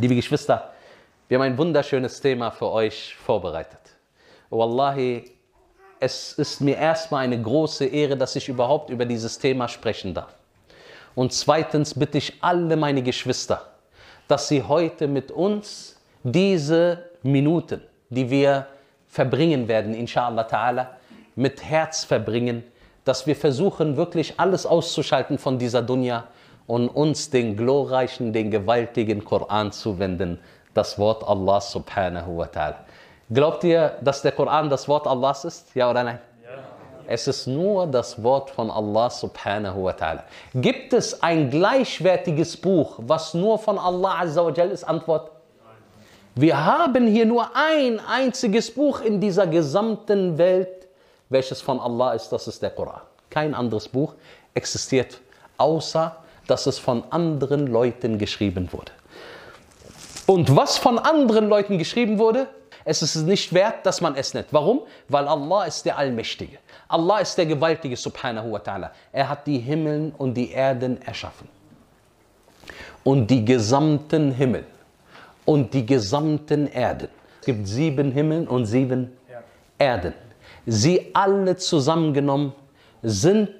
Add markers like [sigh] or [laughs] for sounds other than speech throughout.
Liebe Geschwister, wir haben ein wunderschönes Thema für euch vorbereitet. Wallahi, es ist mir erstmal eine große Ehre, dass ich überhaupt über dieses Thema sprechen darf. Und zweitens bitte ich alle meine Geschwister, dass sie heute mit uns diese Minuten, die wir verbringen werden, inshallah ta'ala, mit Herz verbringen, dass wir versuchen, wirklich alles auszuschalten von dieser Dunya und uns den glorreichen, den gewaltigen Koran zu wenden, das Wort Allah subhanahu wa ta'ala. Glaubt ihr, dass der Koran das Wort Allahs ist? Ja oder nein? Es ist nur das Wort von Allah subhanahu wa ta'ala. Gibt es ein gleichwertiges Buch, was nur von Allah azza wa ist? Antwort. Wir haben hier nur ein einziges Buch in dieser gesamten Welt, welches von Allah ist, das ist der Koran. Kein anderes Buch existiert, außer dass es von anderen Leuten geschrieben wurde. Und was von anderen Leuten geschrieben wurde, es ist nicht wert, dass man es nennt. Warum? Weil Allah ist der Allmächtige. Allah ist der Gewaltige, subhanahu wa ta'ala. Er hat die Himmeln und die Erden erschaffen. Und die gesamten Himmel und die gesamten Erden. Es gibt sieben Himmel und sieben Erden. Sie alle zusammengenommen sind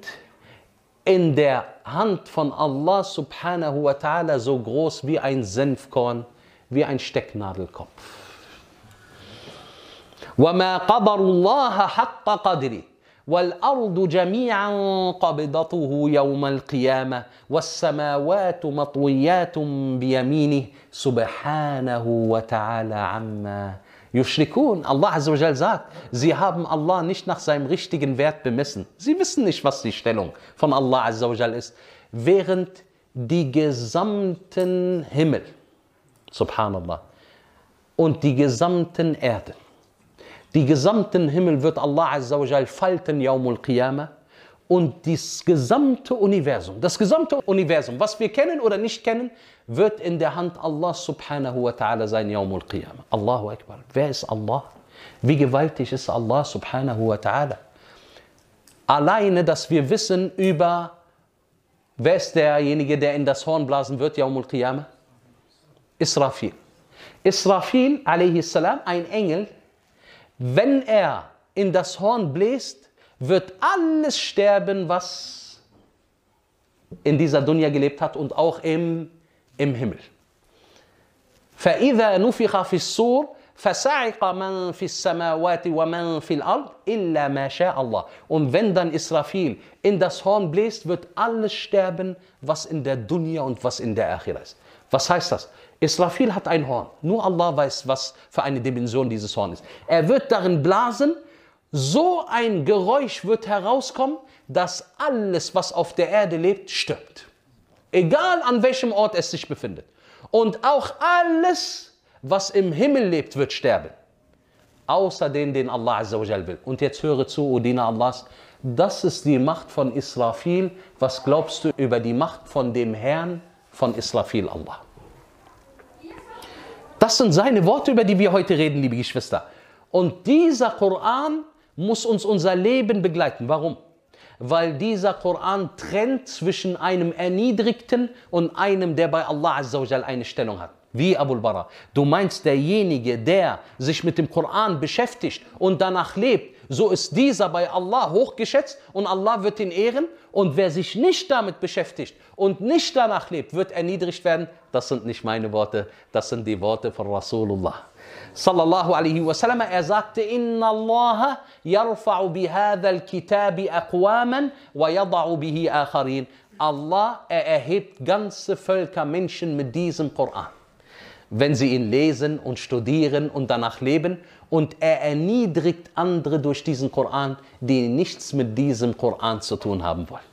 in der Hand von Allah subhanahu wa ta'ala so groß wie ein Senfkorn, wie ein Stecknadelkopf. وما قدر الله حق قدره والأرض جميعا قبضته يوم القيامة والسماوات مطويات بيمينه سبحانه وتعالى عما Yushrikun, Allah Azzawajal sagt, sie haben Allah nicht nach seinem richtigen Wert bemessen. Sie wissen nicht, was die Stellung von Allah Azzawajal ist. Während die gesamten Himmel, Subhanallah, und die gesamten Erden, die gesamten Himmel wird Allah Azzawajal falten, Yaumul Qiyamah, und das gesamte Universum, das gesamte Universum, was wir kennen oder nicht kennen, wird in der Hand Allah subhanahu wa ta'ala sein Yawmul Qiyamah. Allahu Akbar. Wer ist Allah? Wie gewaltig ist Allah subhanahu wa ta'ala? Alleine, dass wir wissen über, wer ist derjenige, der in das Horn blasen wird, Yawmul Qiyamah? Israfil. Israfil, a.s., ein Engel, wenn er in das Horn bläst, wird alles sterben, was in dieser Dunya gelebt hat und auch im, im Himmel. فإذا نفخ في الصور فسعق من في السماوات ومن في الأرض إلا ما شاء الله. Und wenn dann Israfil in das Horn bläst, wird alles sterben, was in der Dunya und was in der Akhira ist. Was heißt das? Israfil hat ein Horn. Nur Allah weiß, was für eine Dimension dieses Horn ist. Er wird darin blasen so ein Geräusch wird herauskommen, dass alles, was auf der Erde lebt, stirbt. Egal an welchem Ort es sich befindet. Und auch alles, was im Himmel lebt, wird sterben. Außer den, den Allah Azzawajal will. Und jetzt höre zu, O Diener Allahs, das ist die Macht von Israfil. Was glaubst du über die Macht von dem Herrn von Israfil, Allah? Das sind seine Worte, über die wir heute reden, liebe Geschwister. Und dieser Koran muss uns unser Leben begleiten. Warum? Weil dieser Koran trennt zwischen einem Erniedrigten und einem, der bei Allah eine Stellung hat. Wie Abul Bara. Du meinst, derjenige, der sich mit dem Koran beschäftigt und danach lebt, so ist dieser bei Allah hochgeschätzt und Allah wird ihn ehren. Und wer sich nicht damit beschäftigt und nicht danach lebt, wird erniedrigt werden. Das sind nicht meine Worte, das sind die Worte von Rasulullah sallallahu alaihi wasallam, er sagte, Inna Allah yarfa'u bihadha al-kitabi aqwaman wa yada'u bihi akharin. Allah, er erhebt ganze Völker, Menschen mit diesem Koran. Wenn sie ihn lesen und studieren und danach leben und er erniedrigt andere durch diesen Koran, die nichts mit diesem Koran zu tun haben wollen.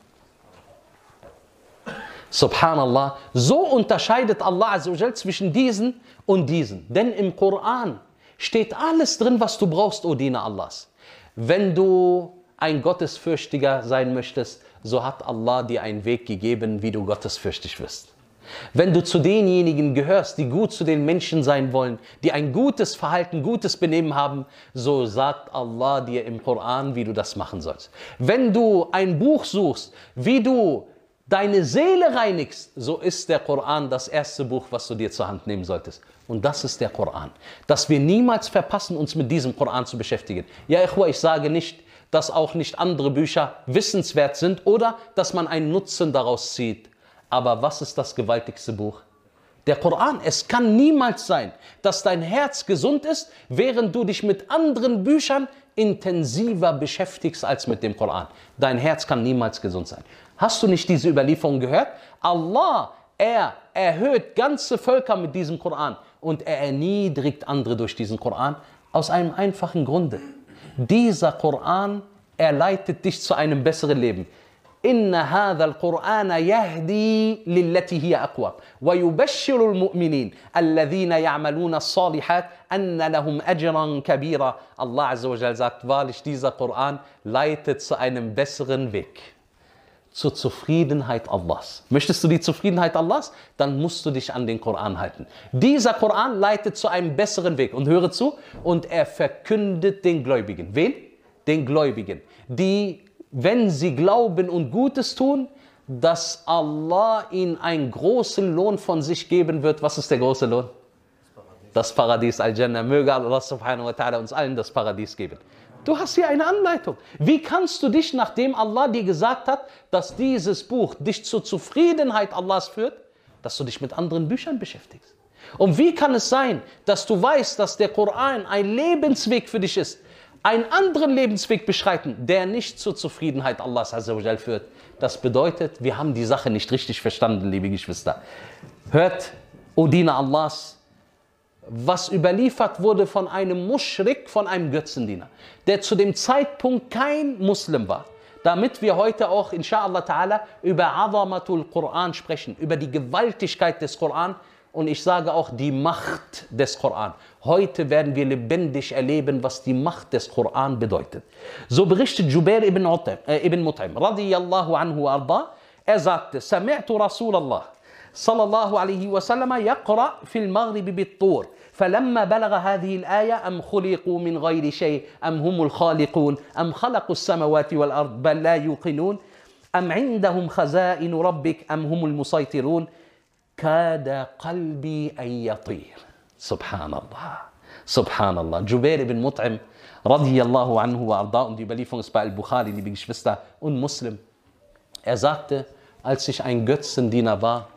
Subhanallah, so unterscheidet Allah zwischen diesen und diesen. Denn im Koran steht alles drin, was du brauchst, O Diener Allahs. Wenn du ein Gottesfürchtiger sein möchtest, so hat Allah dir einen Weg gegeben, wie du gottesfürchtig wirst. Wenn du zu denjenigen gehörst, die gut zu den Menschen sein wollen, die ein gutes Verhalten, gutes Benehmen haben, so sagt Allah dir im Koran, wie du das machen sollst. Wenn du ein Buch suchst, wie du deine Seele reinigst, so ist der Koran das erste Buch, was du dir zur Hand nehmen solltest. Und das ist der Koran. Dass wir niemals verpassen, uns mit diesem Koran zu beschäftigen. Ja, ich sage nicht, dass auch nicht andere Bücher wissenswert sind oder dass man einen Nutzen daraus zieht. Aber was ist das gewaltigste Buch? Der Koran. Es kann niemals sein, dass dein Herz gesund ist, während du dich mit anderen Büchern intensiver beschäftigst als mit dem Koran. Dein Herz kann niemals gesund sein. Hast du nicht diese Überlieferung gehört? Allah, er erhöht ganze Völker mit diesem Koran und er erniedrigt andere durch diesen Koran aus einem einfachen Grunde. Dieser Koran, er leitet dich zu einem besseren Leben. إن هذا القرآن يهدي للتي هي أقوى ويبشر المؤمنين الذين يعملون الصالحات أن لهم أجرا كبيرا Allah Azza wa Jal sagt wahrlich dieser Koran leitet zu einem besseren Weg zur Zufriedenheit Allahs. Möchtest du die Zufriedenheit Allahs? Dann musst du dich an den Koran halten. Dieser Koran leitet zu einem besseren Weg. Und höre zu, und er verkündet den Gläubigen. Wen? Den Gläubigen, die, wenn sie glauben und Gutes tun, dass Allah ihnen einen großen Lohn von sich geben wird. Was ist der große Lohn? Das Paradies Al-Jannah. Möge Allah subhanahu wa ta'ala uns allen das Paradies geben. Du hast hier eine Anleitung. Wie kannst du dich, nachdem Allah dir gesagt hat, dass dieses Buch dich zur Zufriedenheit Allahs führt, dass du dich mit anderen Büchern beschäftigst? Und wie kann es sein, dass du weißt, dass der Koran ein Lebensweg für dich ist, einen anderen Lebensweg beschreiten, der nicht zur Zufriedenheit Allahs führt? Das bedeutet, wir haben die Sache nicht richtig verstanden, liebe Geschwister. Hört, O Diener Allahs, was überliefert wurde von einem Muschrik, von einem Götzendiener, der zu dem Zeitpunkt kein Muslim war. Damit wir heute auch, inshallah ta'ala, über Azamatul Quran sprechen, über die Gewaltigkeit des Koran und ich sage auch die Macht des Koran. Heute werden wir lebendig erleben, was die Macht des Koran bedeutet. So berichtet Jubair ibn, Mut'im, äh, ibn Mut'im, radiyallahu anhu arda, er sagte, Sami'tu Rasulallah, sallallahu alaihi wasallam, yaqra fil Maghrib bit-Tur. فلما بلغ هذه الآية أم خلقوا من غير شيء؟ أم هم الخالقون؟ أم خلقوا السماوات والأرض بل لا يوقنون؟ أم عندهم خزائن ربك؟ أم هم المسيطرون؟ كاد قلبي أن يطير. سبحان الله. سبحان الله. جبير بن مطعم رضي الله عنه وأرضاه. Und die Überlieferung ist bei Al-Bukhari, liebe Geschwister, und Muslim. Er sagte, als ich ein Götzendiener war,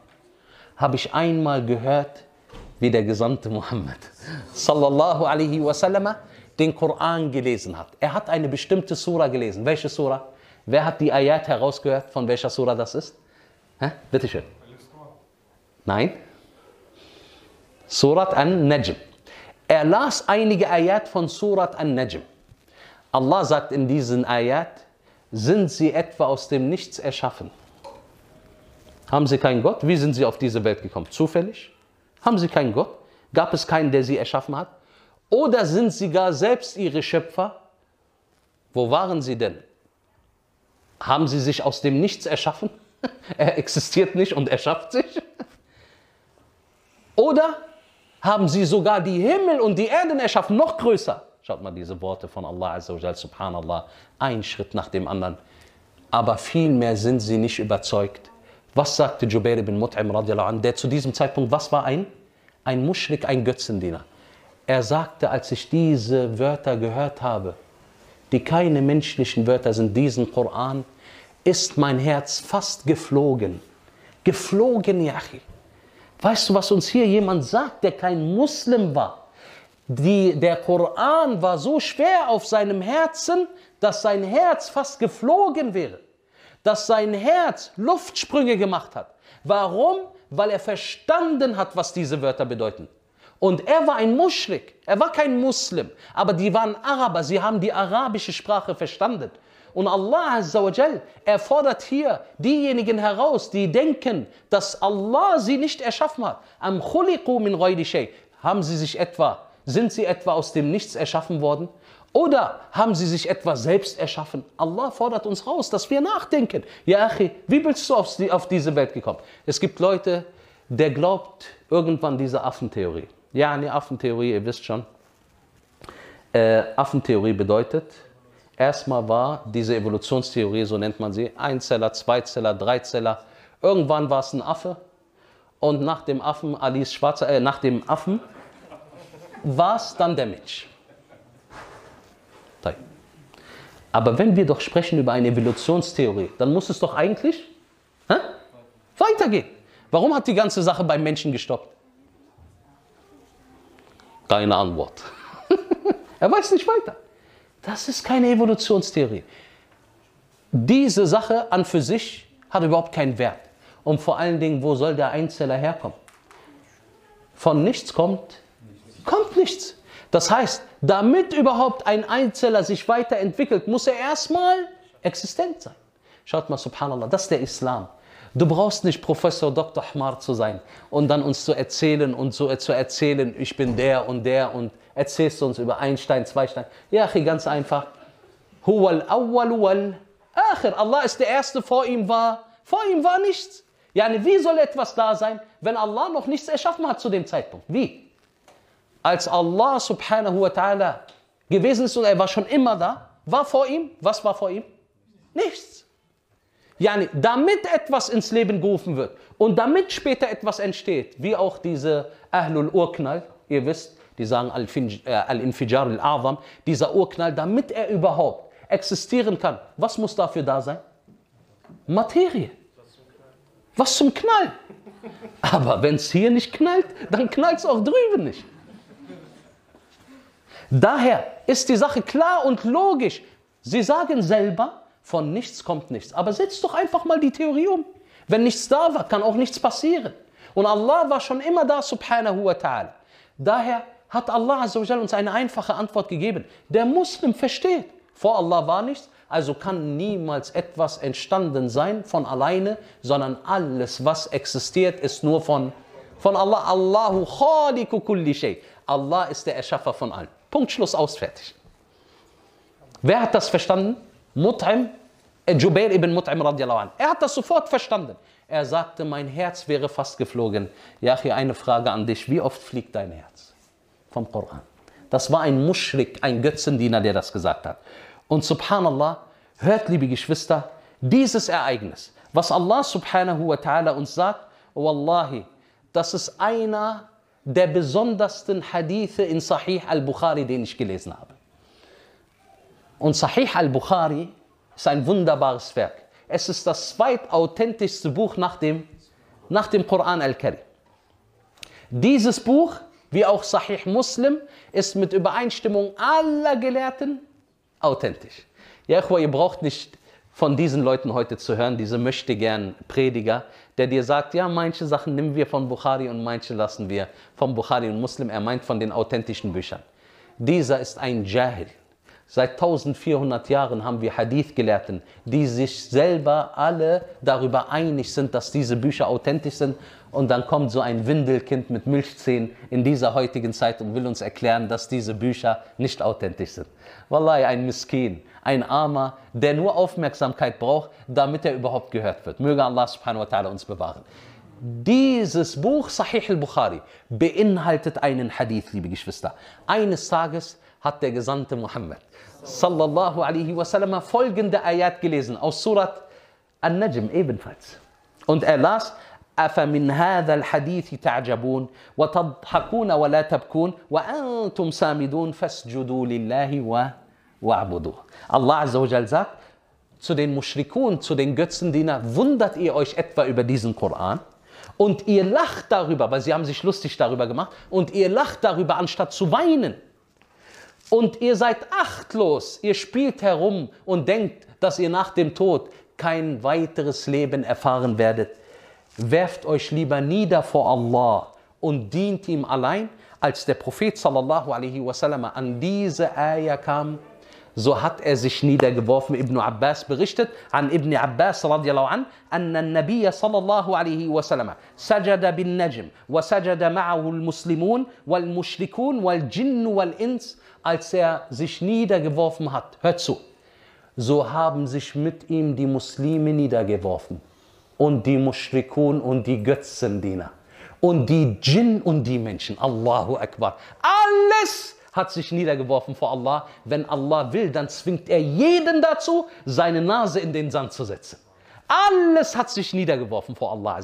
habe ich einmal gehört, wie der Gesandte Muhammad sallallahu alaihi wasallam den Koran gelesen hat. Er hat eine bestimmte Sura gelesen. Welche Sura? Wer hat die Ayat herausgehört, von welcher Sura das ist? Hä? Bitte schön. Nein. Surat an-Najm. Er las einige Ayat von Surat an-Najm. Allah sagt in diesen Ayat, sind sie etwa aus dem Nichts erschaffen? Haben sie keinen Gott? Wie sind sie auf diese Welt gekommen? Zufällig? Haben sie keinen Gott? Gab es keinen, der sie erschaffen hat? Oder sind sie gar selbst ihre Schöpfer? Wo waren sie denn? Haben sie sich aus dem Nichts erschaffen? [laughs] Er existiert nicht und erschafft sich? [laughs] Oder haben sie sogar die Himmel und die Erden erschaffen, noch größer? Schaut mal diese Worte von Allah Azza subhanallah, ein Schritt nach dem anderen. Aber vielmehr sind sie nicht überzeugt. Was sagte Jubair ibn Mut'im radiallahu anh, der zu diesem Zeitpunkt, was war ein? Ein Muschrik, ein Götzendiener. Er sagte, als ich diese Wörter gehört habe, die keine menschlichen Wörter sind, diesen Koran, ist mein Herz fast geflogen. Geflogen, Yachi. Weißt du, was uns hier jemand sagt, der kein Muslim war? Die, der Koran war so schwer auf seinem Herzen, dass sein Herz fast geflogen wäre dass sein Herz Luftsprünge gemacht hat. Warum? Weil er verstanden hat, was diese Wörter bedeuten. Und er war ein Muschrik, er war kein Muslim, aber die waren Araber, sie haben die arabische Sprache verstanden. Und Allah Azzawajal, er fordert hier diejenigen heraus, die denken, dass Allah sie nicht erschaffen hat. Am khuliqu min Haben sie sich etwa, sind sie etwa aus dem Nichts erschaffen worden? Oder haben sie sich etwa selbst erschaffen? Allah fordert uns raus, dass wir nachdenken. Ja, Achi, wie bist du auf diese Welt gekommen? Es gibt Leute, der glaubt irgendwann diese Affentheorie. Ja, eine Affentheorie, ihr wisst schon. Äh, Affentheorie bedeutet, erstmal war diese Evolutionstheorie, so nennt man sie, Einzeller, Zweizeller, Dreizeller, Irgendwann war es ein Affe und nach dem Affen, Alis Schwarzer, äh, nach dem Affen war es dann der Mensch. Aber wenn wir doch sprechen über eine Evolutionstheorie, dann muss es doch eigentlich hä, weitergehen. Warum hat die ganze Sache beim Menschen gestoppt? Keine Antwort. [laughs] er weiß nicht weiter. Das ist keine Evolutionstheorie. Diese Sache an für sich hat überhaupt keinen Wert. Und vor allen Dingen, wo soll der Einzeller herkommen? Von nichts kommt, kommt nichts. Das heißt, damit überhaupt ein Einzeller sich weiterentwickelt, muss er erstmal existent sein. Schaut mal, subhanallah, das ist der Islam. Du brauchst nicht Professor Dr. Ahmar zu sein und dann uns zu erzählen und so zu erzählen, ich bin der und der und erzählst du uns über Einstein, Zweistein. Ja, ganz einfach. Huwal awwal wal akhir. Allah ist der Erste, vor ihm war, vor ihm war nichts. Yani, wie soll etwas da sein, wenn Allah noch nichts erschaffen hat zu dem Zeitpunkt? Wie? Als Allah subhanahu wa ta'ala gewesen ist und er war schon immer da, war vor ihm, was war vor ihm? Nichts. Yani, damit etwas ins Leben gerufen wird und damit später etwas entsteht, wie auch diese Ahlul Urknall, ihr wisst, die sagen äh, Al-Infijar al-Azam, dieser Urknall, damit er überhaupt existieren kann, was muss dafür da sein? Materie. Was zum Knall. [laughs] Aber wenn es hier nicht knallt, dann knallt es auch drüben nicht. Daher ist die Sache klar und logisch. Sie sagen selber, von nichts kommt nichts. Aber setzt doch einfach mal die Theorie um. Wenn nichts da war, kann auch nichts passieren. Und Allah war schon immer da, subhanahu wa ta'ala. Daher hat Allah uns eine einfache Antwort gegeben. Der Muslim versteht, vor Allah war nichts, also kann niemals etwas entstanden sein von alleine, sondern alles, was existiert, ist nur von, von Allah. Allahu khaliku kulli shay. Allah ist der Erschaffer von allem. Punkt, Schluss, aus, fertig. Wer hat das verstanden? Mut'im, äh, Jubair ibn Mut'im radiallahu an. Er hat das sofort verstanden. Er sagte, mein Herz wäre fast geflogen. Ja, hier eine Frage an dich. Wie oft fliegt dein Herz? Vom Koran. Das war ein Muschrik, ein Götzendiener, der das gesagt hat. Und subhanallah, hört, liebe Geschwister, dieses Ereignis, was Allah subhanahu wa ta'ala uns sagt, Wallahi, das ist einer der besondersten Hadithe in Sahih al-Bukhari, den ich gelesen habe. Und Sahih al-Bukhari ist ein wunderbares Werk. Es ist das zweitauthentischste Buch nach dem, nach dem Koran al-Karim. Dieses Buch, wie auch Sahih Muslim, ist mit Übereinstimmung aller Gelehrten authentisch. Ja, ihr braucht nicht von diesen Leuten heute zu hören, diese möchte gern Prediger, der dir sagt, ja, manche Sachen nehmen wir von Bukhari und manche lassen wir von Bukhari und Muslim. Er meint von den authentischen Büchern. Dieser ist ein Jahil. Seit 1400 Jahren haben wir Hadith-Gelehrten, die sich selber alle darüber einig sind, dass diese Bücher authentisch sind. Und dann kommt so ein Windelkind mit Milchzähnen in dieser heutigen Zeit und will uns erklären, dass diese Bücher nicht authentisch sind. Wallahi, ein Miskin, ein Armer, der nur Aufmerksamkeit braucht, damit er überhaupt gehört wird. Möge Allah subhanahu wa ta'ala uns bewahren. Dieses Buch, Sahih al-Bukhari, beinhaltet einen Hadith, liebe Geschwister. Eines Tages hat der Gesandte Muhammad sallallahu alaihi wasallam folgende Ayat gelesen aus Surat An-Najm ebenfalls. Und er las, أفمن هذا الحديث تعجبون وتضحكون ولا تبكون وأنتم سامدون فاسجدوا لله واعبدوه. Allah Azza wa Jal sagt zu den Mushrikun, zu den Götzendiener, wundert ihr euch etwa über diesen Koran? Und ihr lacht darüber, weil sie haben sich lustig darüber gemacht, und ihr lacht darüber, anstatt zu weinen. Und ihr seid achtlos, ihr spielt herum und denkt, dass ihr nach dem Tod kein weiteres Leben erfahren werdet. Werft euch lieber nieder vor Allah und dient ihm allein. Als der Prophet sallallahu alaihi wasallam an diese Ayah kam, so hat er sich niedergeworfen. Ibn Abbas berichtet an Ibn Abbas radiallahu an, أن النبي صلى الله عليه وسلم سجد بالنجم وسجد معه المسلمون والمشركون والجن والإنس als er sich niedergeworfen hat. Hört zu. So haben sich mit ihm die Muslime niedergeworfen und die Mushrikun und die Götzendiener und die Djinn und die Menschen. Allahu Akbar. Alles hat sich niedergeworfen vor Allah. Wenn Allah will, dann zwingt er jeden dazu, seine Nase in den Sand zu setzen. Alles hat sich niedergeworfen vor Allah.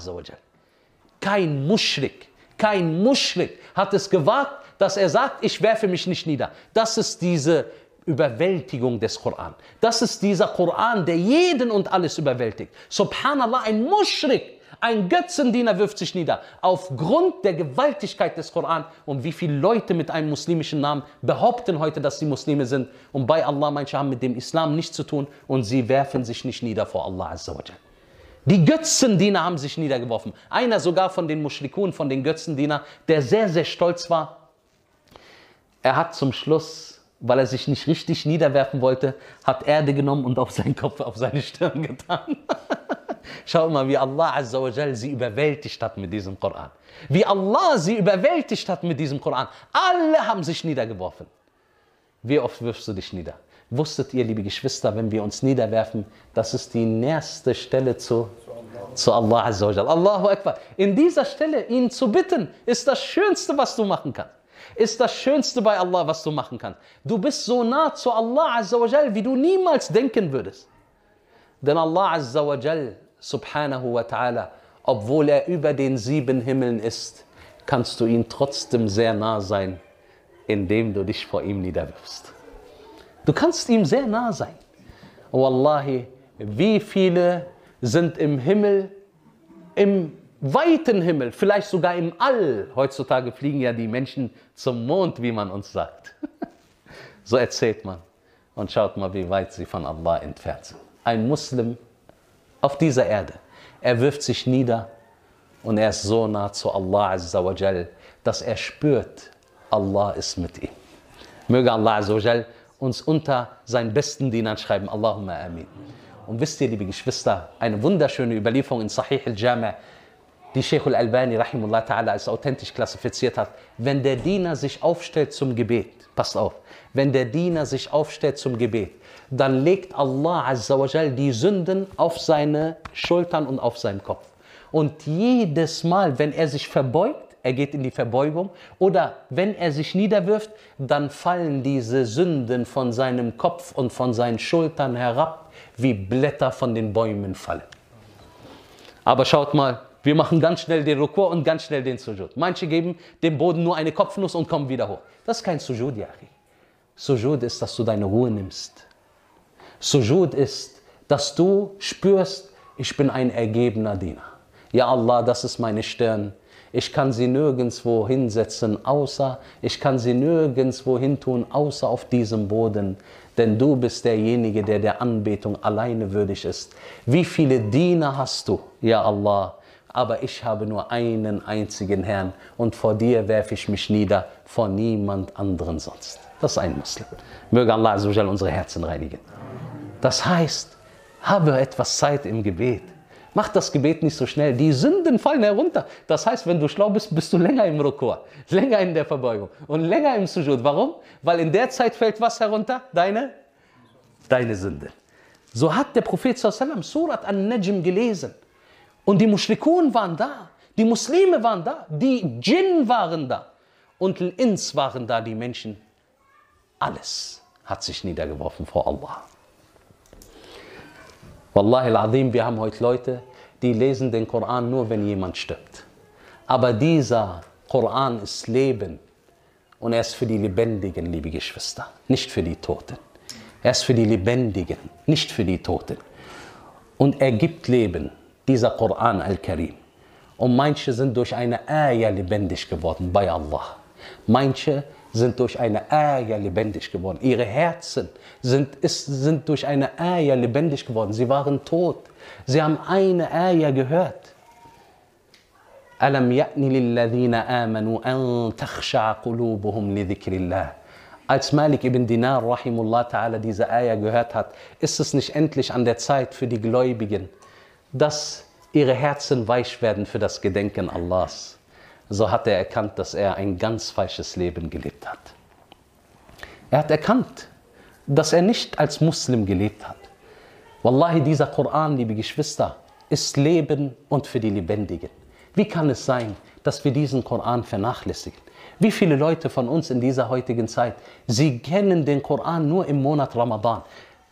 Kein Muschrik, kein Muschrik hat es gewagt, dass er sagt, ich werfe mich nicht nieder. Das ist diese Überwältigung des Koran. Das ist dieser Koran, der jeden und alles überwältigt. Subhanallah, ein Muschrik, ein Götzendiener wirft sich nieder. Aufgrund der Gewaltigkeit des Koran. Und wie viele Leute mit einem muslimischen Namen behaupten heute, dass sie Muslime sind. Und bei Allah, manche haben mit dem Islam nichts zu tun. Und sie werfen sich nicht nieder vor Allah Azza wa Jal. Die Götzendiener haben sich niedergeworfen. Einer sogar von den Mushrikun, von den Götzendiener, der sehr, sehr stolz war. Er hat zum Schluss, weil er sich nicht richtig niederwerfen wollte, hat Erde genommen und auf seinen Kopf, auf seine Stirn getan. [laughs] Schau mal, wie Allah Azza sie überwältigt hat mit diesem Koran. Wie Allah sie überwältigt hat mit diesem Koran. Alle haben sich niedergeworfen. Wie oft wirfst du dich nieder? Wusstet ihr, liebe Geschwister, wenn wir uns niederwerfen, das ist die nächste Stelle zu, zu Allah Azza. Allahu Akbar. In dieser Stelle, ihn zu bitten, ist das Schönste, was du machen kannst. Ist das Schönste bei Allah, was du machen kannst. Du bist so nah zu Allah wie du niemals denken würdest. Denn Allah Azza wa Jal, subhanahu wa ta'ala, obwohl er über den sieben Himmeln ist, kannst du ihm trotzdem sehr nah sein, indem du dich vor ihm niederwirfst. Du kannst ihm sehr nah sein. Wallahi, wie viele sind im Himmel, im weiten Himmel, vielleicht sogar im All. Heutzutage fliegen ja die Menschen zum Mond, wie man uns sagt. [laughs] So erzählt man. Und schaut mal, wie weit sie von Allah entfernt sind. Ein Muslim auf dieser Erde, er wirft sich nieder und er ist so nah zu Allah dass er spürt, Allah ist mit ihm. Möge Allah uns unter seinen besten Dienern schreiben. Allahumma amin. Und wisst ihr, liebe Geschwister, eine wunderschöne Überlieferung in Sahih al-Jami', die Sheikh al-Albani rahimullah ta'ala als authentisch klassifiziert hat. Wenn der Diener sich aufstellt zum Gebet, passt auf, wenn der Diener sich aufstellt zum Gebet, dann legt Allah Azza wa Jal die Sünden auf seine Schultern und auf seinen Kopf. Und jedes Mal, wenn er sich verbeugt, er geht in die Verbeugung, oder wenn er sich niederwirft, dann fallen diese Sünden von seinem Kopf und von seinen Schultern herab, wie Blätter von den Bäumen fallen. Aber schaut mal, wir machen ganz schnell den Rukur und ganz schnell den Sujud. Manche geben dem Boden nur eine Kopfnuss und kommen wieder hoch. Das ist kein Sujud, Yachi. Sujud ist, dass du deine Ruhe nimmst. Sujud ist, dass du spürst, ich bin ein ergebener Diener. Ja Allah, das ist meine Stirn. Ich kann sie nirgendwo hinsetzen, außer, ich kann sie nirgendwo hin tun, außer auf diesem Boden. Denn du bist derjenige, der der Anbetung alleine würdig ist. Wie viele Diener hast du, ja Allah? Aber ich habe nur einen einzigen Herrn und vor dir werfe ich mich nieder, vor niemand anderen sonst. Das ist ein Muslim. Möge Allah unsere Herzen reinigen. Das heißt, habe etwas Zeit im Gebet. Mach das Gebet nicht so schnell. Die Sünden fallen herunter. Das heißt, wenn du schlau bist, bist du länger im Rukur, länger in der Verbeugung und länger im Sujud. Warum? Weil in der Zeit fällt was herunter? Deine? Deine Sünde. So hat der Prophet Surat an-Najm gelesen. Und die Mushrikun waren da. Die Muslime waren da. Die Djinn waren da. Und Ins waren da, die Menschen. Alles hat sich niedergeworfen vor Allah. Wallahi al-Azim, wir haben heute Leute, die lesen den Koran nur, wenn jemand stirbt. Aber dieser Koran ist Leben und er ist für die Lebendigen, liebe Geschwister, nicht für die Toten. Er ist für die Lebendigen, nicht für die Toten. Und er gibt Leben, dieser Koran al-Karim. Und manche sind durch eine Ayah lebendig geworden bei Allah. Manche sind durch eine Ayah lebendig geworden. Ihre Herzen sind, ist, sind durch eine Ayah lebendig geworden. Sie waren tot. Sie haben eine Ayah gehört. ألم يأن للذين آمنوا أن تخشع قلوبهم لذكر الله als Malik ibn Dinar rahimullah ta'ala diese Ayah gehört hat, ist es nicht endlich an der Zeit für die Gläubigen, dass ihre Herzen weich werden für das Gedenken Allahs. So hat er erkannt, dass er ein ganz falsches Leben gelebt hat. Er hat erkannt, dass er nicht als Muslim gelebt hat. Wallahi, dieser Koran, liebe Geschwister, ist Leben und für die Lebendigen. Wie kann es sein, dass wir diesen Koran vernachlässigen? Wie viele Leute von uns in dieser heutigen Zeit, sie kennen den Koran nur im Monat Ramadan.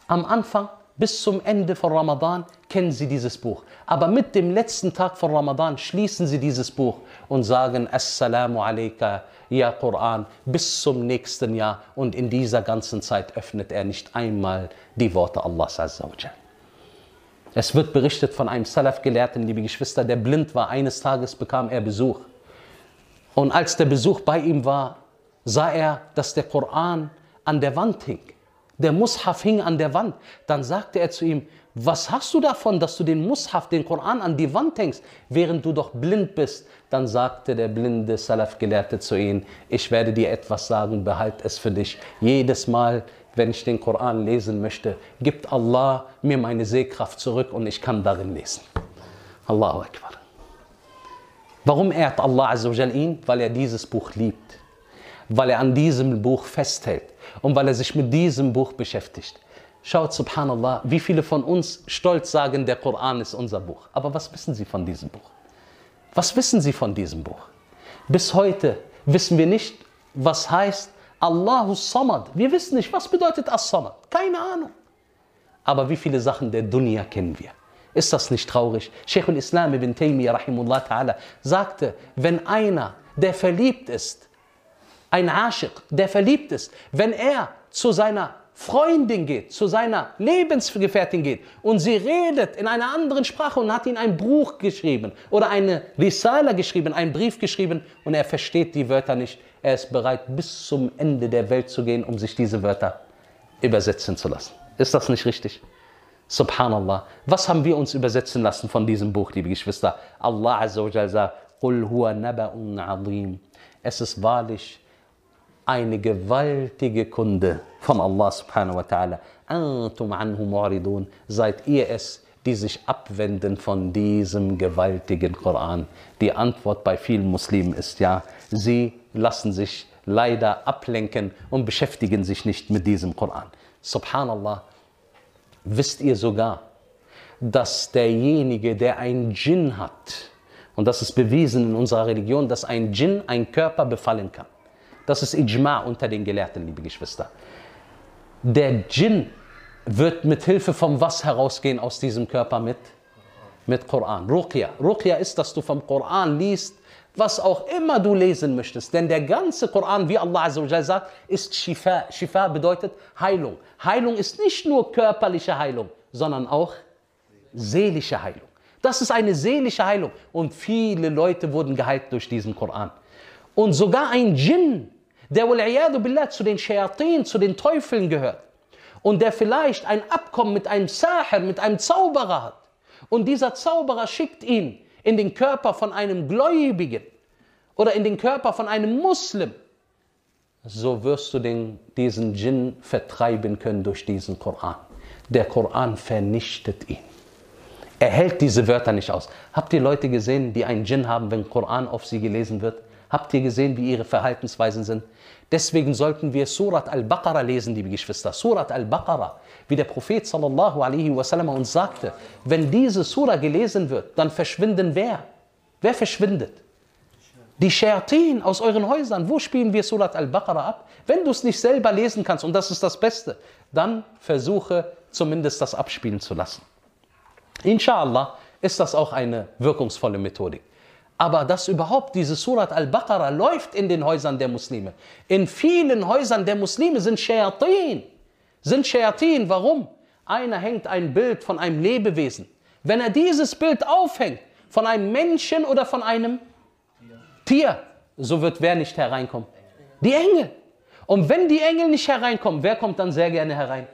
Am Anfang bis zum Ende von Ramadan kennen sie dieses Buch. Aber mit dem letzten Tag von Ramadan schließen sie dieses Buch und sagen Assalamu alaikum, ja Koran, bis zum nächsten Jahr. Und in dieser ganzen Zeit öffnet er nicht einmal die Worte Allahs Azza wa Es wird berichtet von einem Salaf-Gelehrten, liebe Geschwister, der blind war. Eines Tages bekam er Besuch. Und als der Besuch bei ihm war, sah er, dass der Koran an der Wand hing. Der Mushaf hing an der Wand. Dann sagte er zu ihm, was hast du davon, dass du den Mushaf, den Koran an die Wand hängst, während du doch blind bist? Dann sagte der blinde Salaf-Gelehrte zu ihm, ich werde dir etwas sagen, behalt es für dich. Jedes Mal, wenn ich den Koran lesen möchte, gibt Allah mir meine Sehkraft zurück und ich kann darin lesen. Allahu Akbar. Warum ehrt Allah Azzawajal ihn? Weil er dieses Buch liebt. Weil er an diesem Buch festhält und weil er sich mit diesem Buch beschäftigt. Schaut, subhanallah, wie viele von uns stolz sagen, der Koran ist unser Buch. Aber was wissen Sie von diesem Buch? Was wissen Sie von diesem Buch? Bis heute wissen wir nicht, was heißt Allahus Samad. Wir wissen nicht, was bedeutet As-Samad. Keine Ahnung. Aber wie viele Sachen der Dunya kennen wir? Ist das nicht traurig? Sheikh al-Islam ibn Taymiyyah rahimullah ta'ala sagte, wenn einer, der verliebt ist, ein Aschiq, der verliebt ist, wenn er zu seiner Freundin geht, zu seiner Lebensgefährtin geht und sie redet in einer anderen Sprache und hat ihm ein Buch geschrieben oder eine Risala geschrieben, einen Brief geschrieben und er versteht die Wörter nicht, er ist bereit bis zum Ende der Welt zu gehen, um sich diese Wörter übersetzen zu lassen. Ist das nicht richtig? Subhanallah. Was haben wir uns übersetzen lassen von diesem Buch, liebe Geschwister? Allah Azza wa Jalla sagt. Es ist wahrlich eine gewaltige Kunde von Allah subhanahu wa ta'ala. Antum anhu mu'ridun. Seid ihr es, die sich abwenden von diesem gewaltigen Koran? Die Antwort bei vielen Muslimen ist ja, sie lassen sich leider ablenken und beschäftigen sich nicht mit diesem Koran. Subhanallah, wisst ihr sogar, dass derjenige, der ein Djinn hat, und das ist bewiesen in unserer Religion, dass ein Djinn einen Körper befallen kann. Das ist Ijma unter den Gelehrten, liebe Geschwister. Der Djinn wird mit Hilfe vom was herausgehen aus diesem Körper mit? Mit Koran. Ruqya. Ruqya ist, dass du vom Koran liest, was auch immer du lesen möchtest. Denn der ganze Koran, wie Allah Azza sagt, ist Shifa. Shifa bedeutet Heilung. Heilung ist nicht nur körperliche Heilung, sondern auch seelische Heilung. Das ist eine seelische Heilung. Und viele Leute wurden geheilt durch diesen Koran. Und sogar ein Djinn der billah zu den Shayatin, zu den Teufeln gehört und der vielleicht ein Abkommen mit einem Sahir, mit einem Zauberer hat und dieser Zauberer schickt ihn in den Körper von einem Gläubigen oder in den Körper von einem Muslim, so wirst du den, diesen Djinn vertreiben können durch diesen Koran. Der Koran vernichtet ihn. Er hält diese Wörter nicht aus. Habt ihr Leute gesehen, die einen Djinn haben, wenn Koran auf sie gelesen wird? Habt ihr gesehen, wie ihre Verhaltensweisen sind? Deswegen sollten wir Surat al-Baqarah lesen, liebe Geschwister. Surat al-Baqarah, wie der Prophet sallallahu alaihi wasallam uns sagte, wenn diese Surah gelesen wird, dann verschwinden wer? Wer verschwindet? Die Shayatin aus euren Häusern. Wo spielen wir Surat al-Baqarah ab? Wenn du es nicht selber lesen kannst, und das ist das Beste, dann versuche zumindest das abspielen zu lassen. Inshallah ist das auch eine wirkungsvolle Methodik. Aber dass überhaupt diese Surat al-Baqarah läuft in den Häusern der Muslime. In vielen Häusern der Muslime sind Shayatin. Sind Shayatin. Warum? Einer hängt ein Bild von einem Lebewesen. Wenn er dieses Bild aufhängt, von einem Menschen oder von einem Tier, so wird wer nicht hereinkommen? Die Engel. Und wenn die Engel nicht hereinkommen, wer kommt dann sehr gerne herein?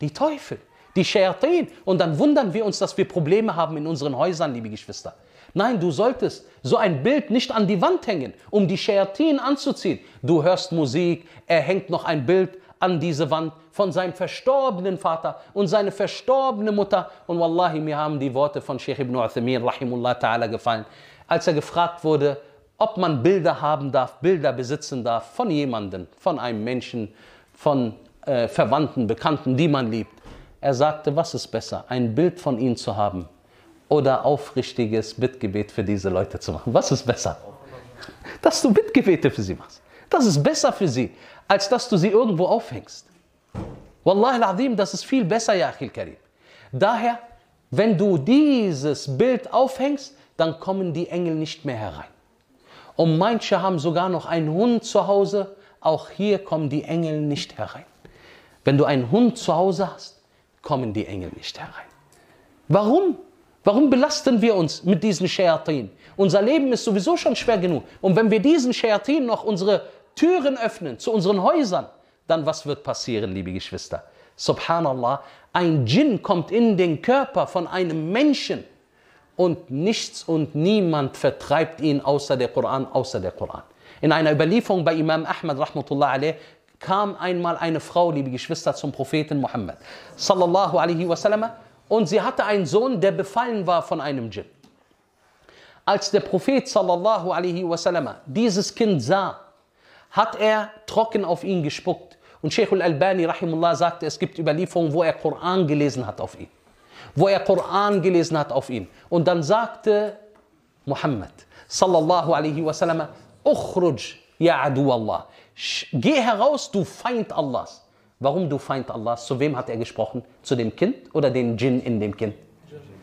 Die Teufel, die Shayatin. Und dann wundern wir uns, dass wir Probleme haben in unseren Häusern, liebe Geschwister. Nein, du solltest so ein Bild nicht an die Wand hängen, um die Shayatin anzuziehen. Du hörst Musik, er hängt noch ein Bild an diese Wand von seinem verstorbenen Vater und seine verstorbene Mutter. Und Wallahi, mir haben die Worte von Sheikh ibn Uthaymin, rahimullah ta'ala, gefallen, als er gefragt wurde, ob man Bilder haben darf, Bilder besitzen darf von jemandem, von einem Menschen, von äh, Verwandten, Bekannten, die man liebt. Er sagte, was ist besser, ein Bild von ihnen zu haben oder aufrichtiges Bittgebet für diese Leute zu machen? Was ist besser? Dass du Bittgebete für sie machst. Das ist besser für sie, als dass du sie irgendwo aufhängst. Wallahi al-Azim, das ist viel besser, ja Achil Karim. Daher Wenn du dieses Bild aufhängst, dann kommen die Engel nicht mehr herein. Und manche haben sogar noch einen Hund zu Hause, auch hier kommen die Engel nicht herein. Wenn du einen Hund zu Hause hast, kommen die Engel nicht herein. Warum? Warum belasten wir uns mit diesen Shayatin? Unser Leben ist sowieso schon schwer genug. Und wenn wir diesen Shayatin noch unsere Türen öffnen zu unseren Häusern, dann was wird passieren, liebe Geschwister? Subhanallah, ein Djinn kommt in den Körper von einem Menschen und nichts und niemand vertreibt ihn außer der Koran, außer der Koran. In einer Überlieferung bei Imam Ahmad rahmatullah alayh, kam einmal eine Frau, liebe Geschwister, zum Propheten Muhammad sallallahu alaihi wasallam und sie hatte einen Sohn, der befallen war von einem Djinn. Als der Prophet sallallahu alaihi wasallam dieses Kind sah, hat er trocken auf ihn gespuckt. Und Sheikh al-Albani rahimullah sagte, es gibt Überlieferungen, wo er Koran gelesen hat auf ihn. Wo er Koran gelesen hat auf ihn. Und dann sagte Muhammad sallallahu alaihi wasallam, Ukhruj ya adu Allah. Geh heraus, du Feind Allahs. Warum du Feind Allahs? Zu wem hat er gesprochen? Zu dem Kind oder dem Djinn in dem Kind?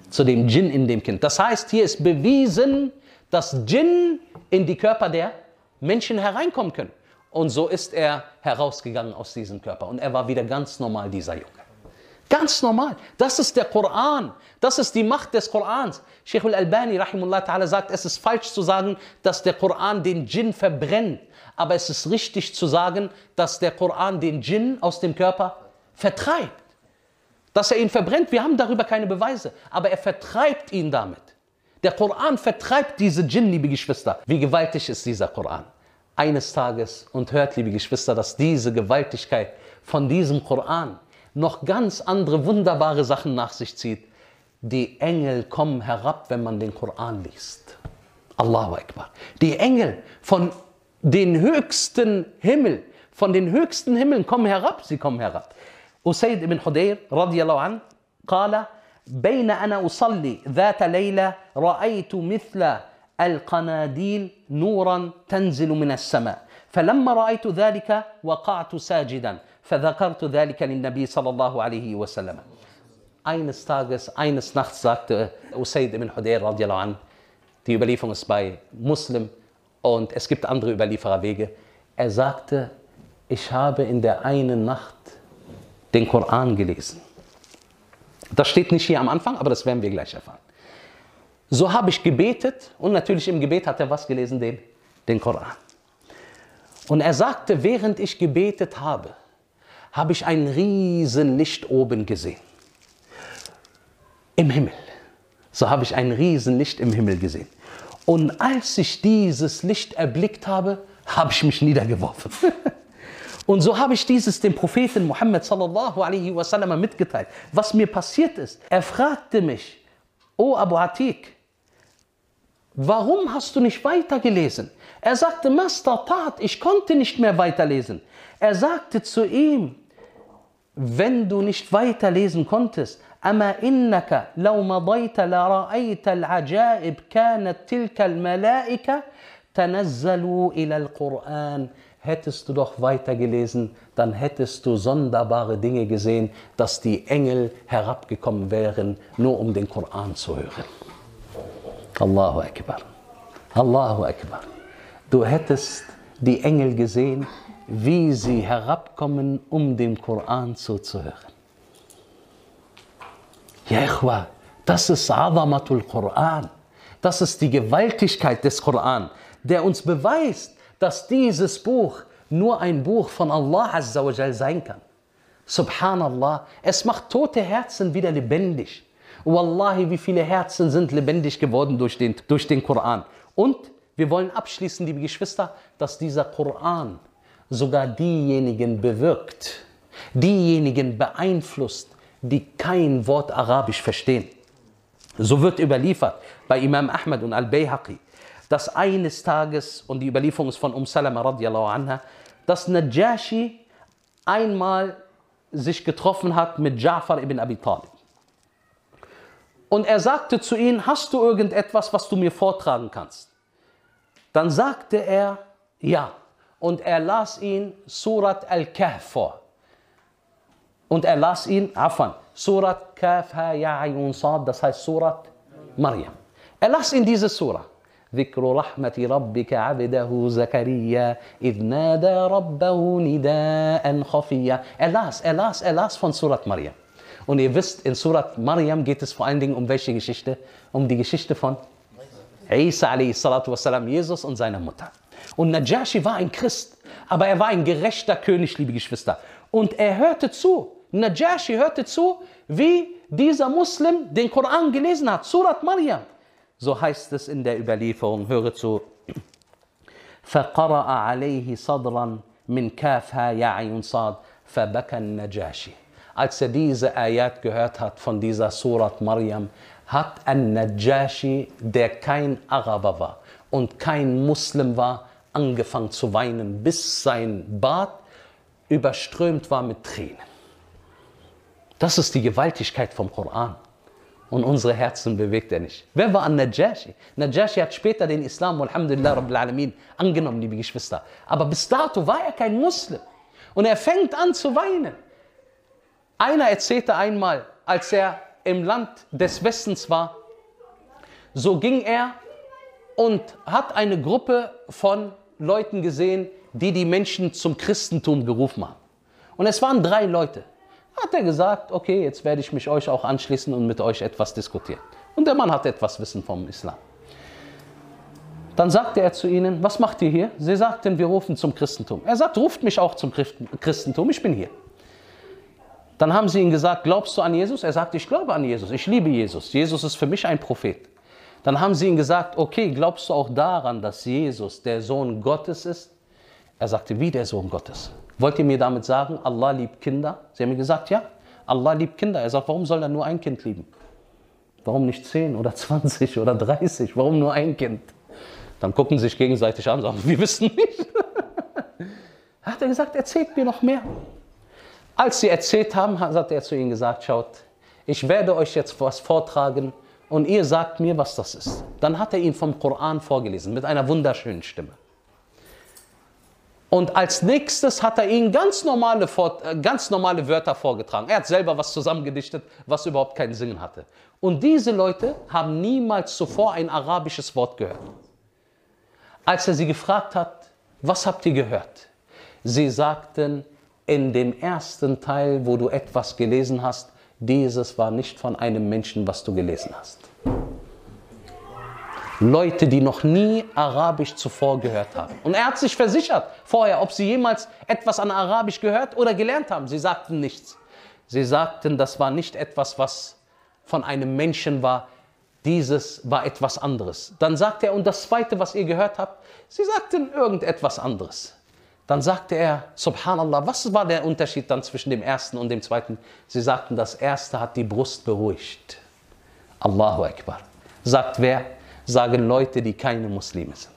Zu dem Djinn in dem Kind. Das heißt, hier ist bewiesen, dass Djinn in die Körper der Menschen hereinkommen können. Und so ist er herausgegangen aus diesem Körper. Und er war wieder ganz normal, dieser Junge. Ganz normal. Das ist der Koran. Das ist die Macht des Korans. Sheikh al-Albani sagt, es ist falsch zu sagen, dass der Koran den Djinn verbrennt. Aber es ist richtig zu sagen, dass der Koran den Djinn aus dem Körper vertreibt. Dass er ihn verbrennt, wir haben darüber keine Beweise. Aber er vertreibt ihn damit. Der Koran vertreibt diese Djinn, liebe Geschwister. Wie gewaltig ist dieser Koran? Eines Tages, und hört, liebe Geschwister, dass diese Gewaltigkeit von diesem Koran noch ganz andere wunderbare Sachen nach sich zieht. Die Engel kommen herab, wenn man den Koran liest. Allahu Akbar. Die Engel von den höchsten Himmel, von den höchsten Himmeln kommen herab, sie kommen herab. Usaid ibn Hudayr radiallahu an, قال بين أنا أصلي ذات ليلة رأيت مثل القناديل نورا تنزل من السماء فلما رأيت ذلك وقعت ساجدا فذكرت ذلك للنبي صلى الله عليه وسلم Eines Tages, eines Nachts sagte Usaid ibn Hudayr radiallahu an, die Überlieferung ist bei Muslim und es gibt andere Überliefererwege. Er sagte, ich habe in der einen Nacht den Koran gelesen. Das steht nicht hier am Anfang, aber das werden wir gleich erfahren. So habe ich gebetet und natürlich im Gebet hat er was gelesen, den, den Koran. Und er sagte, während ich gebetet habe, habe ich ein riesen Licht oben gesehen. Im Himmel. So habe ich ein riesen Licht im Himmel gesehen. Und als ich dieses Licht erblickt habe, habe ich mich niedergeworfen. [laughs] Und so habe ich dieses dem Propheten Muhammad sallallahu alaihi wasallam mitgeteilt, was mir passiert ist. Er fragte mich, O Abu Atik, warum hast du nicht weitergelesen? Er sagte, Master Tat, ich konnte nicht mehr weiterlesen. Er sagte zu ihm, wenn du nicht weiterlesen konntest, أما إنك لو مضيت لرأيت العجائب كانت تلك الملائكة تنزلوا إلى القرآن hättest du doch weitergelesen, dann hättest du sonderbare Dinge gesehen, dass die Engel herabgekommen wären, nur um den Koran zu hören. Allahu Akbar. Allahu Akbar. Du hättest die Engel gesehen, wie sie herabkommen, um den Koran zuzuhören. Ja, Ikhwa, das ist Azamatul Koran. Das ist die Gewaltigkeit des Koran, der uns beweist, dass dieses Buch nur ein Buch von Allah Azza wa Jal sein kann. Subhanallah, es macht tote Herzen wieder lebendig. Wallahi, wie viele Herzen sind lebendig geworden durch den, durch den Koran. Und wir wollen abschließen, liebe Geschwister, dass dieser Koran sogar diejenigen bewirkt, diejenigen beeinflusst, die kein Wort Arabisch verstehen. So wird überliefert bei Imam Ahmad und Al-Bayhaqi, dass eines Tages, und die Überlieferung ist von Um Salama radiallahu anha, dass Najashi einmal sich getroffen hat mit Ja'far ibn Abi Talib. Und er sagte zu ihm, hast du irgendetwas, was du mir vortragen kannst? Dann sagte er, ja. Und er las ihn Surat Al-Kahf vor. Und er las ihn, Afan, Surat Kaf Ha Ya'yun Sad, das heißt Surat Maryam. Er las ihn diese Surah. ذكر رحمة ربك عبده زكريا إذ نادى ربه نداء خفيا Er las, er las, er las von Surat Maryam. Und ihr wisst, in Surat Maryam geht es vor allen Dingen um welche Geschichte? Um die Geschichte von Isa wassalam, Jesus und seiner Mutter. Und Najashi war ein Christ, aber er war ein gerechter König, liebe Geschwister. Und er hörte zu, Najashi hörte zu, wie dieser Muslim den Koran gelesen hat, Surat Maryam. So heißt es in der Überlieferung, höre zu. فقرأ عليه صدرا من كافها يا عين صاد فبكى النجاشي. Als er diese Ayat gehört hat von dieser Surat Maryam, hat ein Najashi, der kein Araber war und kein Muslim war, angefangen zu weinen, bis sein Bart überströmt war mit Tränen. Das ist die Gewaltigkeit vom Koran. Und unsere Herzen bewegt er nicht. Wer war an Najashi? Najashi hat später den Islam, Alhamdulillah, Rabbil Alamin, angenommen, liebe Geschwister. Aber bis dato war er kein Muslim. Und er fängt an zu weinen. Einer erzählte einmal, als er im Land des Westens war, so ging er und hat eine Gruppe von Leuten gesehen, die die Menschen zum Christentum gerufen haben. Und es waren drei Leute hat er gesagt, okay, jetzt werde ich mich euch auch anschließen und mit euch etwas diskutieren. Und der Mann hat etwas Wissen vom Islam. Dann sagte er zu ihnen, was macht ihr hier? Sie sagten, wir rufen zum Christentum. Er sagt, ruft mich auch zum Christentum, ich bin hier. Dann haben sie ihm gesagt, glaubst du an Jesus? Er sagt, ich glaube an Jesus, ich liebe Jesus. Jesus ist für mich ein Prophet. Dann haben sie ihm gesagt, okay, glaubst du auch daran, dass Jesus der Sohn Gottes ist? Er sagte, wie der Sohn Gottes? Wollt ihr mir damit sagen, Allah liebt Kinder? Sie haben mir gesagt, ja, Allah liebt Kinder. Er sagt, warum soll er nur ein Kind lieben? Warum nicht 10 oder [laughs] 20 oder 30? Warum nur ein Kind? Dann gucken sie sich gegenseitig an und sagen, wir wissen nicht. [laughs] hat er gesagt, erzählt mir noch mehr. Als sie erzählt haben, hat er zu ihnen gesagt, schaut, ich werde euch jetzt was vortragen und ihr sagt mir, was das ist. Dann hat er ihnen vom Koran vorgelesen mit einer wunderschönen Stimme. Und als nächstes hat er ihnen ganz normale, äh, ganz normale Wörter vorgetragen. Er hat selber was zusammengedichtet, was überhaupt keinen Sinn hatte. Und diese Leute haben niemals zuvor ein arabisches Wort gehört. Als er sie gefragt hat, was habt ihr gehört? Sie sagten, in dem ersten Teil, wo du etwas gelesen hast, dieses war nicht von einem Menschen, was du gelesen hast. Leute, die noch nie Arabisch zuvor gehört haben. Und er hat sich versichert vorher, ob sie jemals etwas an Arabisch gehört oder gelernt haben. Sie sagten nichts. Sie sagten, das war nicht etwas, was von einem Menschen war. Dieses war etwas anderes. Dann sagte er, und das zweite, was ihr gehört habt, sie sagten irgendetwas anderes. Dann sagte er, Subhanallah, was war der Unterschied dann zwischen dem ersten und dem zweiten? Sie sagten, das erste hat die Brust beruhigt. Allahu Akbar. Sagt wer? sagen Leute, die keine Muslime sind.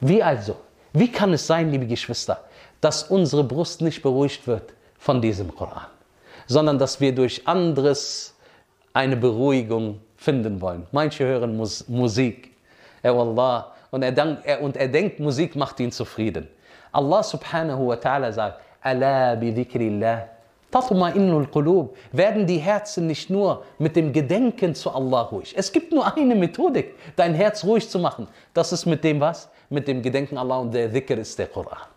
Wie also? Wie kann es sein, liebe Geschwister, dass unsere Brust nicht beruhigt wird von diesem Koran, sondern dass wir durch anderes eine Beruhigung finden wollen? Manche hören Mus Musik, ja Wallah, und er, und er denkt, Musik macht ihn zufrieden. Allah subhanahu wa ta'ala sagt, Allah bi dhikrillah Tatma'innul Qulub, werden die Herzen nicht nur mit dem Gedenken zu Allah ruhig. Es gibt nur eine Methodik, dein Herz ruhig zu machen. Das ist mit dem was? Mit dem Gedenken Allah und der Dhikr ist der Koran.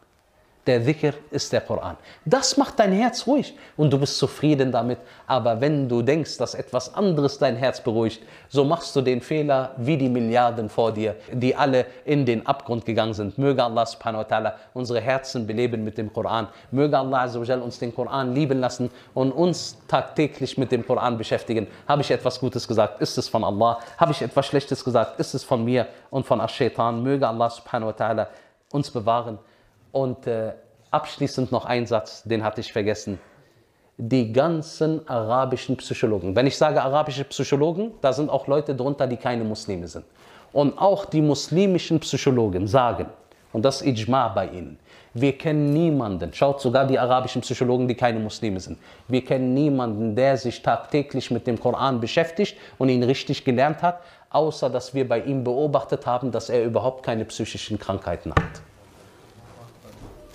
Der Dhikr ist der Koran. Das macht dein Herz ruhig und du bist zufrieden damit. Aber wenn du denkst, dass etwas anderes dein Herz beruhigt, so machst du den Fehler wie die Milliarden vor dir, die alle in den Abgrund gegangen sind. Möge Allah subhanahu wa ta'ala unsere Herzen beleben mit dem Koran. Möge Allah uns den Koran lieben lassen und uns tagtäglich mit dem Koran beschäftigen. Habe ich etwas Gutes gesagt, ist es von Allah. Habe ich etwas Schlechtes gesagt, ist es von mir und von Ash-Shaitan. Möge Allah subhanahu wa ta'ala uns bewahren. Und äh, abschließend noch ein Satz, den hatte ich vergessen. Die ganzen arabischen Psychologen, wenn ich sage arabische Psychologen, da sind auch Leute drunter, die keine Muslime sind. Und auch die muslimischen Psychologen sagen, und das ist Ijma bei ihnen, wir kennen niemanden, schaut sogar die arabischen Psychologen, die keine Muslime sind, wir kennen niemanden, der sich tagtäglich mit dem Koran beschäftigt und ihn richtig gelernt hat, außer dass wir bei ihm beobachtet haben, dass er überhaupt keine psychischen Krankheiten hat.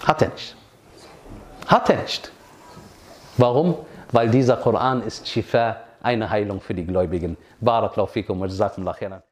Hat er nicht. Hat er nicht. Warum? weil dieser Koran ist Shifa, eine Heilung für die Gläubigen. Barakallahu fikum wa jazakumullah khairan.